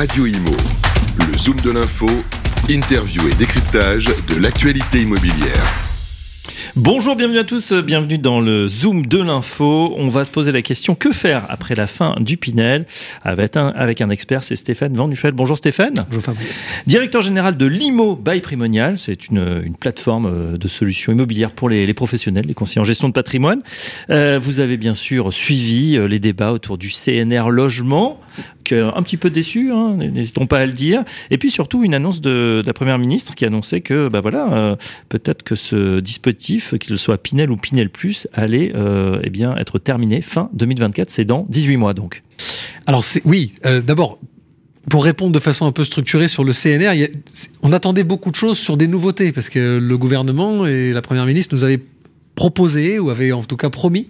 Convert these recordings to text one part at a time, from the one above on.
Radio Imo. Le Zoom de l'info, interview et décryptage de l'actualité immobilière. Bonjour, bienvenue à tous, bienvenue dans le Zoom de l'info. On va se poser la question que faire après la fin du Pinel avec un, avec un expert, c'est Stéphane Van Nuffel. Bonjour Stéphane. Bonjour Fabrice. Directeur général de l'IMO by Primonial, c'est une, une, plateforme euh, de solutions immobilières pour les, les, professionnels, les conseillers en gestion de patrimoine. Euh, vous avez bien sûr suivi euh, les débats autour du CNR logement, un petit peu déçu, hein, n'hésitons pas à le dire. Et puis surtout une annonce de, la première ministre qui annonçait que, bah voilà, euh, peut-être que ce dispositif, qu'il soit Pinel ou Pinel Plus, allait euh, eh bien être terminé fin 2024. C'est dans 18 mois donc. Alors oui, euh, d'abord pour répondre de façon un peu structurée sur le CNR, on attendait beaucoup de choses sur des nouveautés parce que le gouvernement et la première ministre nous avaient proposé ou avaient en tout cas promis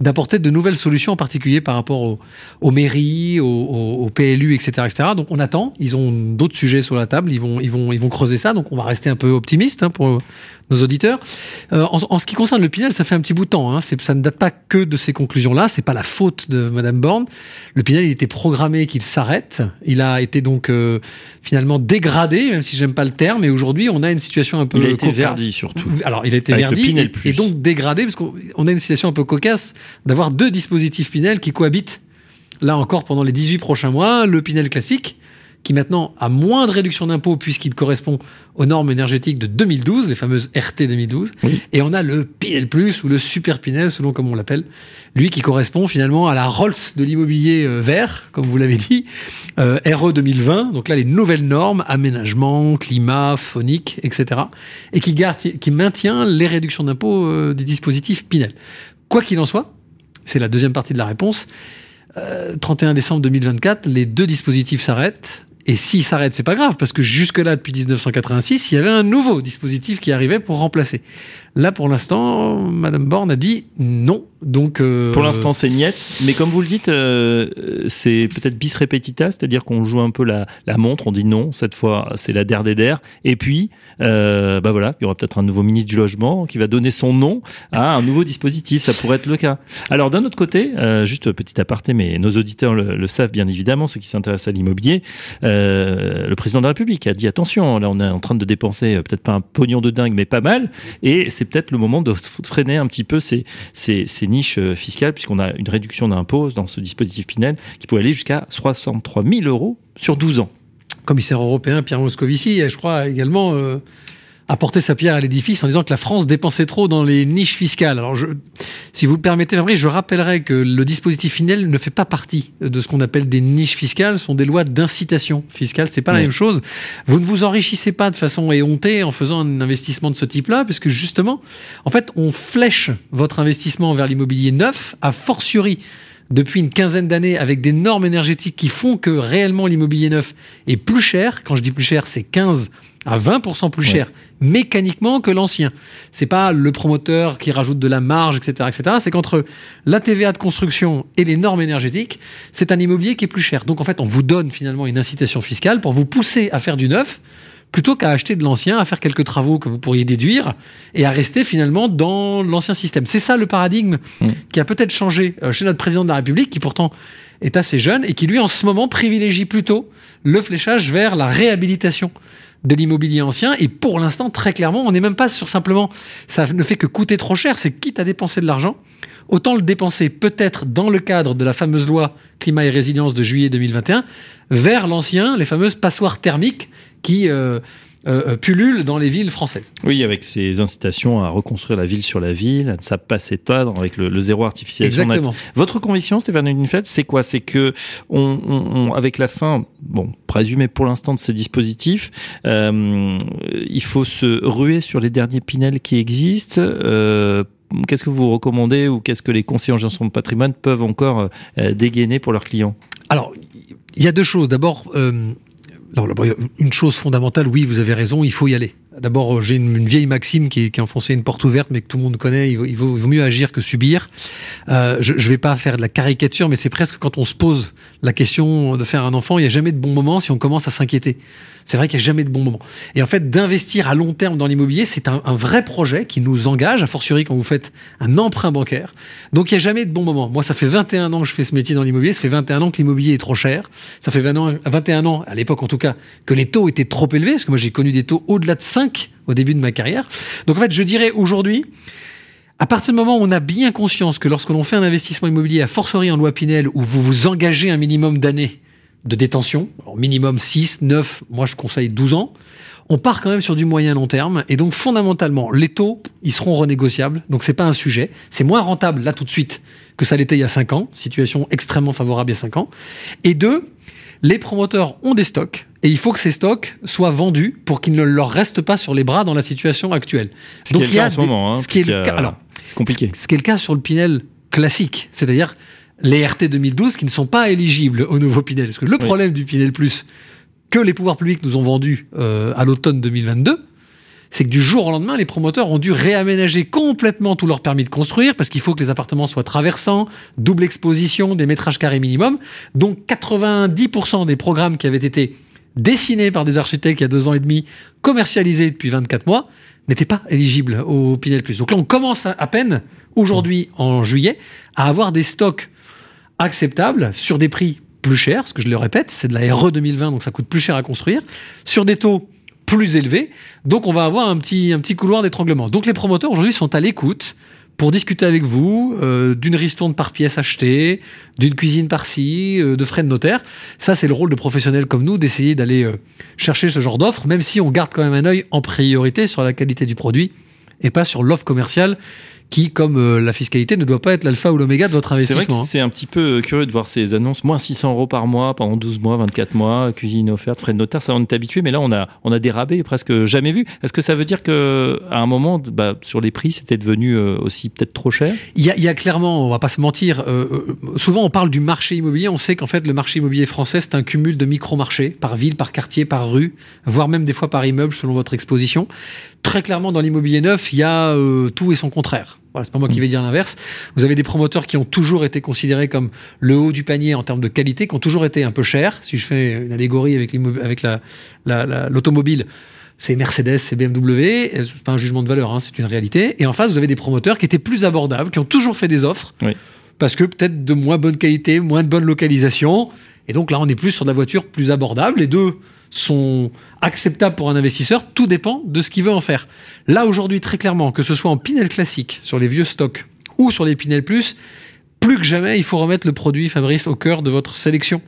d'apporter de nouvelles solutions, en particulier par rapport aux, aux mairies, aux, aux, PLU, etc., etc. Donc on attend. Ils ont d'autres sujets sur la table. Ils vont, ils vont, ils vont creuser ça. Donc on va rester un peu optimiste hein, pour nos auditeurs. Euh, en, en, ce qui concerne le Pinel, ça fait un petit bout de temps. Hein. Ça ne date pas que de ces conclusions-là. C'est pas la faute de Madame Borne. Le Pinel, il était programmé qu'il s'arrête. Il a été donc euh, finalement dégradé, même si j'aime pas le terme. Et aujourd'hui, on a une situation un peu. Il a été cocasse. verdi surtout. Alors il a été Avec verdi et, et, donc dégradé parce qu'on a une situation un peu cocasse d'avoir deux dispositifs Pinel qui cohabitent là encore pendant les 18 prochains mois. Le Pinel classique qui maintenant a moins de réduction d'impôt puisqu'il correspond aux normes énergétiques de 2012, les fameuses RT 2012. Oui. Et on a le Pinel Plus ou le Super Pinel, selon comme on l'appelle, lui qui correspond finalement à la Rolls de l'immobilier euh, vert, comme vous l'avez dit, euh, RE 2020. Donc là, les nouvelles normes, aménagement, climat, phonique, etc. Et qui, garde, qui maintient les réductions d'impôt euh, des dispositifs Pinel. Quoi qu'il en soit, c'est la deuxième partie de la réponse. Euh, 31 décembre 2024, les deux dispositifs s'arrêtent. Et s'ils s'arrêtent, c'est pas grave, parce que jusque-là, depuis 1986, il y avait un nouveau dispositif qui arrivait pour remplacer. Là, pour l'instant, Madame Borne a dit non. Donc, euh... pour l'instant, c'est niette. Mais comme vous le dites, euh, c'est peut-être bis repetita, c'est-à-dire qu'on joue un peu la, la, montre. On dit non, cette fois, c'est la der des der. Et puis, euh, bah voilà, il y aura peut-être un nouveau ministre du logement qui va donner son nom à un nouveau dispositif. Ça pourrait être le cas. Alors, d'un autre côté, juste petit aparté, mais nos auditeurs le, le savent bien évidemment, ceux qui s'intéressent à l'immobilier. Le président de la République a dit attention, là, on est en train de dépenser peut-être pas un pognon de dingue, mais pas mal. Et c'est peut-être le moment de freiner un petit peu ces, niches fiscales, puisqu'on a une réduction d'impôts dans ce dispositif Pinel qui peut aller jusqu'à 63 000 euros sur 12 ans. Commissaire européen Pierre Moscovici, je crois également euh, apporter sa pierre à l'édifice en disant que la France dépensait trop dans les niches fiscales. Alors, je, si vous le permettez, Fabrice, je rappellerai que le dispositif Finel ne fait pas partie de ce qu'on appelle des niches fiscales, ce sont des lois d'incitation fiscale. C'est pas oui. la même chose. Vous ne vous enrichissez pas de façon éhontée en faisant un investissement de ce type-là, puisque justement, en fait, on flèche votre investissement vers l'immobilier neuf, a fortiori depuis une quinzaine d'années avec des normes énergétiques qui font que réellement l'immobilier neuf est plus cher. Quand je dis plus cher, c'est 15 à 20% plus cher mécaniquement que l'ancien. C'est pas le promoteur qui rajoute de la marge, etc., etc. C'est qu'entre la TVA de construction et les normes énergétiques, c'est un immobilier qui est plus cher. Donc en fait, on vous donne finalement une incitation fiscale pour vous pousser à faire du neuf plutôt qu'à acheter de l'ancien, à faire quelques travaux que vous pourriez déduire et à rester finalement dans l'ancien système. C'est ça le paradigme mmh. qui a peut-être changé chez notre président de la République, qui pourtant est assez jeune et qui lui en ce moment privilégie plutôt le fléchage vers la réhabilitation de l'immobilier ancien et pour l'instant très clairement on n'est même pas sur simplement ça ne fait que coûter trop cher c'est quitte à dépenser de l'argent autant le dépenser peut-être dans le cadre de la fameuse loi climat et résilience de juillet 2021 vers l'ancien les fameuses passoires thermiques qui euh, euh, pullulent dans les villes françaises. Oui, avec ces incitations à reconstruire la ville sur la ville, à ne pas s'étendre avec le, le, zéro artificialisation net. Votre conviction, Stéphane Unifeld, c'est quoi? C'est que on, on, avec la fin, bon, présumé pour l'instant de ces dispositifs, euh, il faut se ruer sur les derniers Pinel qui existent. Euh, qu'est-ce que vous recommandez ou qu'est-ce que les conseillers en gestion de patrimoine peuvent encore euh, dégainer pour leurs clients? Alors, il y a deux choses. D'abord, euh, une chose fondamentale, oui, vous avez raison, il faut y aller. D'abord, j'ai une, vieille maxime qui, qui a enfoncé une porte ouverte, mais que tout le monde connaît. Il vaut, mieux agir que subir. Euh, je ne vais pas faire de la caricature, mais c'est presque quand on se pose la question de faire un enfant, il n'y a jamais de bon moment si on commence à s'inquiéter. C'est vrai qu'il n'y a jamais de bon moment. Et en fait, d'investir à long terme dans l'immobilier, c'est un, vrai projet qui nous engage, a fortiori quand vous faites un emprunt bancaire. Donc il n'y a jamais de bon moment. Moi, ça fait 21 ans que je fais ce métier dans l'immobilier. Ça fait 21 ans que l'immobilier est trop cher. Ça fait 21 ans, à l'époque en tout cas, que les taux étaient trop élevés, parce que moi j'ai connu des taux au-delà de 5 au début de ma carrière. Donc en fait, je dirais aujourd'hui, à partir du moment où on a bien conscience que lorsque l'on fait un investissement immobilier, à forcerie en loi Pinel, où vous vous engagez un minimum d'années de détention, minimum 6, 9, moi je conseille 12 ans, on part quand même sur du moyen long terme. Et donc fondamentalement les taux ils seront renégociables. Donc c'est pas un sujet. C'est moins rentable là tout de suite que ça l'était il y a 5 ans. Situation extrêmement favorable il y a 5 ans. Et deux les promoteurs ont des stocks et il faut que ces stocks soient vendus pour qu'ils ne leur restent pas sur les bras dans la situation actuelle. Ce donc, qui est le cas en ce moment. Hein, ce qui est le cas. Alors, c'est compliqué. Ce, qui est le cas sur le Pinel classique, c'est-à-dire les RT 2012 qui ne sont pas éligibles au nouveau Pinel. Parce que le problème du Pinel Plus que les pouvoirs publics nous ont vendu euh, à l'automne 2022, c'est que du jour au lendemain, les promoteurs ont dû réaménager complètement tout leur permis de construire parce qu'il faut que les appartements soient traversants, double exposition, des métrages carrés minimum. Donc 90% des programmes qui avaient été dessinés par des architectes il y a deux ans et demi, commercialisés depuis 24 mois, n'étaient pas éligibles au Pinel Plus. Donc là, on commence à peine, aujourd'hui, en juillet, à avoir des stocks acceptables sur des prix plus chers, ce que je le répète, c'est de la RE 2020, donc ça coûte plus cher à construire, sur des taux plus élevés. Donc on va avoir un petit, un petit couloir d'étranglement. Donc les promoteurs aujourd'hui sont à l'écoute pour discuter avec vous euh, d'une ristourne par pièce achetée, d'une cuisine par-ci, euh, de frais de notaire. Ça, c'est le rôle de professionnels comme nous d'essayer d'aller euh, chercher ce genre d'offres, même si on garde quand même un œil en priorité sur la qualité du produit et pas sur l'offre commerciale qui, comme euh, la fiscalité, ne doit pas être l'alpha ou l'oméga de votre investissement. Hein. C'est un petit peu euh, curieux de voir ces annonces. Moins 600 euros par mois pendant 12 mois, 24 mois, cuisine offerte, frais de notaire, ça on est habitué, mais là on a, on a des rabais presque jamais vus. Est-ce que ça veut dire que à un moment, bah, sur les prix, c'était devenu euh, aussi peut-être trop cher? Il y, a, il y, a, clairement, on va pas se mentir, souvent on parle du marché immobilier, on sait qu'en fait le marché immobilier français c'est un cumul de micro-marchés, par ville, par quartier, par rue, voire même des fois par immeuble selon votre exposition. Très clairement dans l'immobilier neuf, il y a tout et son contraire. Voilà, c'est pas moi qui vais dire l'inverse. Vous avez des promoteurs qui ont toujours été considérés comme le haut du panier en termes de qualité, qui ont toujours été un peu chers. Si je fais une allégorie avec, avec l'automobile, la, c'est Mercedes, c'est BMW. C'est pas un jugement de valeur, hein, c'est une réalité. Et en face, vous avez des promoteurs qui étaient plus abordables, qui ont toujours fait des offres, oui. parce que peut-être de moins bonne qualité, moins de bonne localisation. Et donc là, on est plus sur de la voiture plus abordable. Les deux sont acceptables pour un investisseur, tout dépend de ce qu'il veut en faire. Là aujourd'hui, très clairement, que ce soit en Pinel classique, sur les vieux stocks, ou sur les Pinel Plus, plus que jamais, il faut remettre le produit Fabrice au cœur de votre sélection.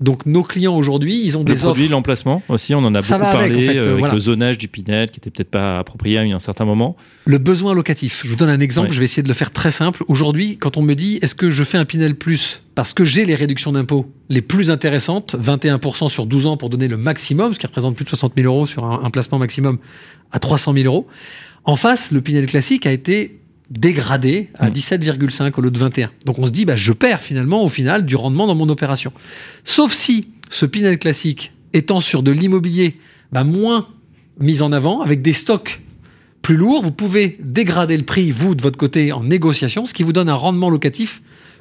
Donc nos clients aujourd'hui, ils ont des offres. Produit, l'emplacement aussi, on en a beaucoup parlé avec, euh, le zonage du Pinel qui était peut-être pas approprié à un certain moment. Le besoin locatif. Je vous donne un exemple, je vais essayer de le faire très simple. Aujourd'hui, quand on me dit est-ce que je fais un Pinel Plus parce que j'ai les réductions d'impôts les plus intéressantes, 21% sur 12 ans pour donner le maximum, ce qui représente plus de 60 000 euros sur un, un placement maximum à 300 000 euros. En face, le Pinel classique a été dégradé à 17,5 mm. au lieu de 21. Donc on se dit, bah, je perds finalement au final du rendement dans mon opération. Sauf si ce Pinel classique étant sur de l'immobilier bah, moins mis en avant, avec des stocks plus lourds, vous pouvez dégrader le prix, vous, de votre côté, en négociation, ce qui vous donne un rendement locatif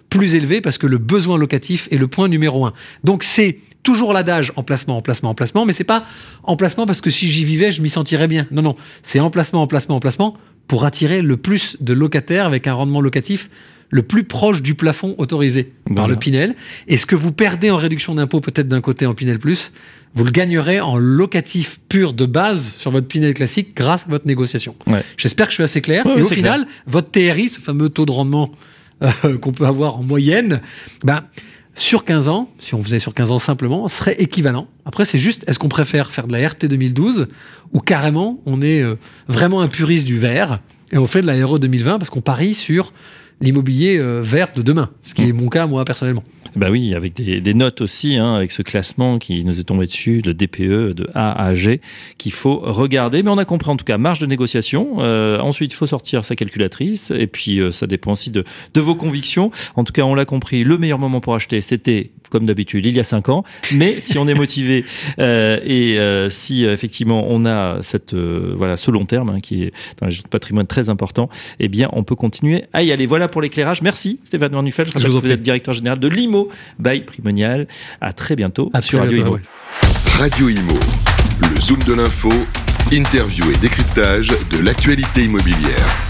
plus élevé parce que le besoin locatif est le point numéro un. Donc c'est toujours l'adage emplacement, emplacement, emplacement, mais c'est pas emplacement parce que si j'y vivais, je m'y sentirais bien. Non, non, c'est emplacement, emplacement, emplacement pour attirer le plus de locataires avec un rendement locatif le plus proche du plafond autorisé par le Pinel. Et ce que vous perdez en réduction d'impôt peut-être d'un côté en Pinel Plus, vous le gagnerez en locatif pur de base sur votre Pinel classique grâce à votre négociation. J'espère que je suis assez clair. et au final, votre TRI, ce fameux taux de rendement euh, qu'on peut avoir en moyenne, ben, sur 15 ans, si on faisait sur 15 ans simplement, serait équivalent. Après, c'est juste, est-ce qu'on préfère faire de la RT 2012 ou carrément on est euh, vraiment un puriste du vert et on fait de la RE 2020 parce qu'on parie sur l'immobilier euh, vert de demain, ce qui est mon cas moi personnellement. Bah oui, avec des, des notes aussi, hein, avec ce classement qui nous est tombé dessus, le DPE de A à G, qu'il faut regarder. Mais on a compris en tout cas marge de négociation. Euh, ensuite, il faut sortir sa calculatrice, et puis euh, ça dépend aussi de, de vos convictions. En tout cas, on l'a compris. Le meilleur moment pour acheter, c'était comme d'habitude, il y a cinq ans. Mais si on est motivé euh, et euh, si euh, effectivement on a cette euh, voilà ce long terme hein, qui est de patrimoine très important, eh bien on peut continuer à y aller. Voilà pour l'éclairage. Merci Stéphane Van Nuffel. Je vous que vous êtes directeur général de l'IMO by Primonial. À très bientôt À sur très Radio bientôt, Imo. ouais. Radio Imo, le zoom de l'info, interview et décryptage de l'actualité immobilière.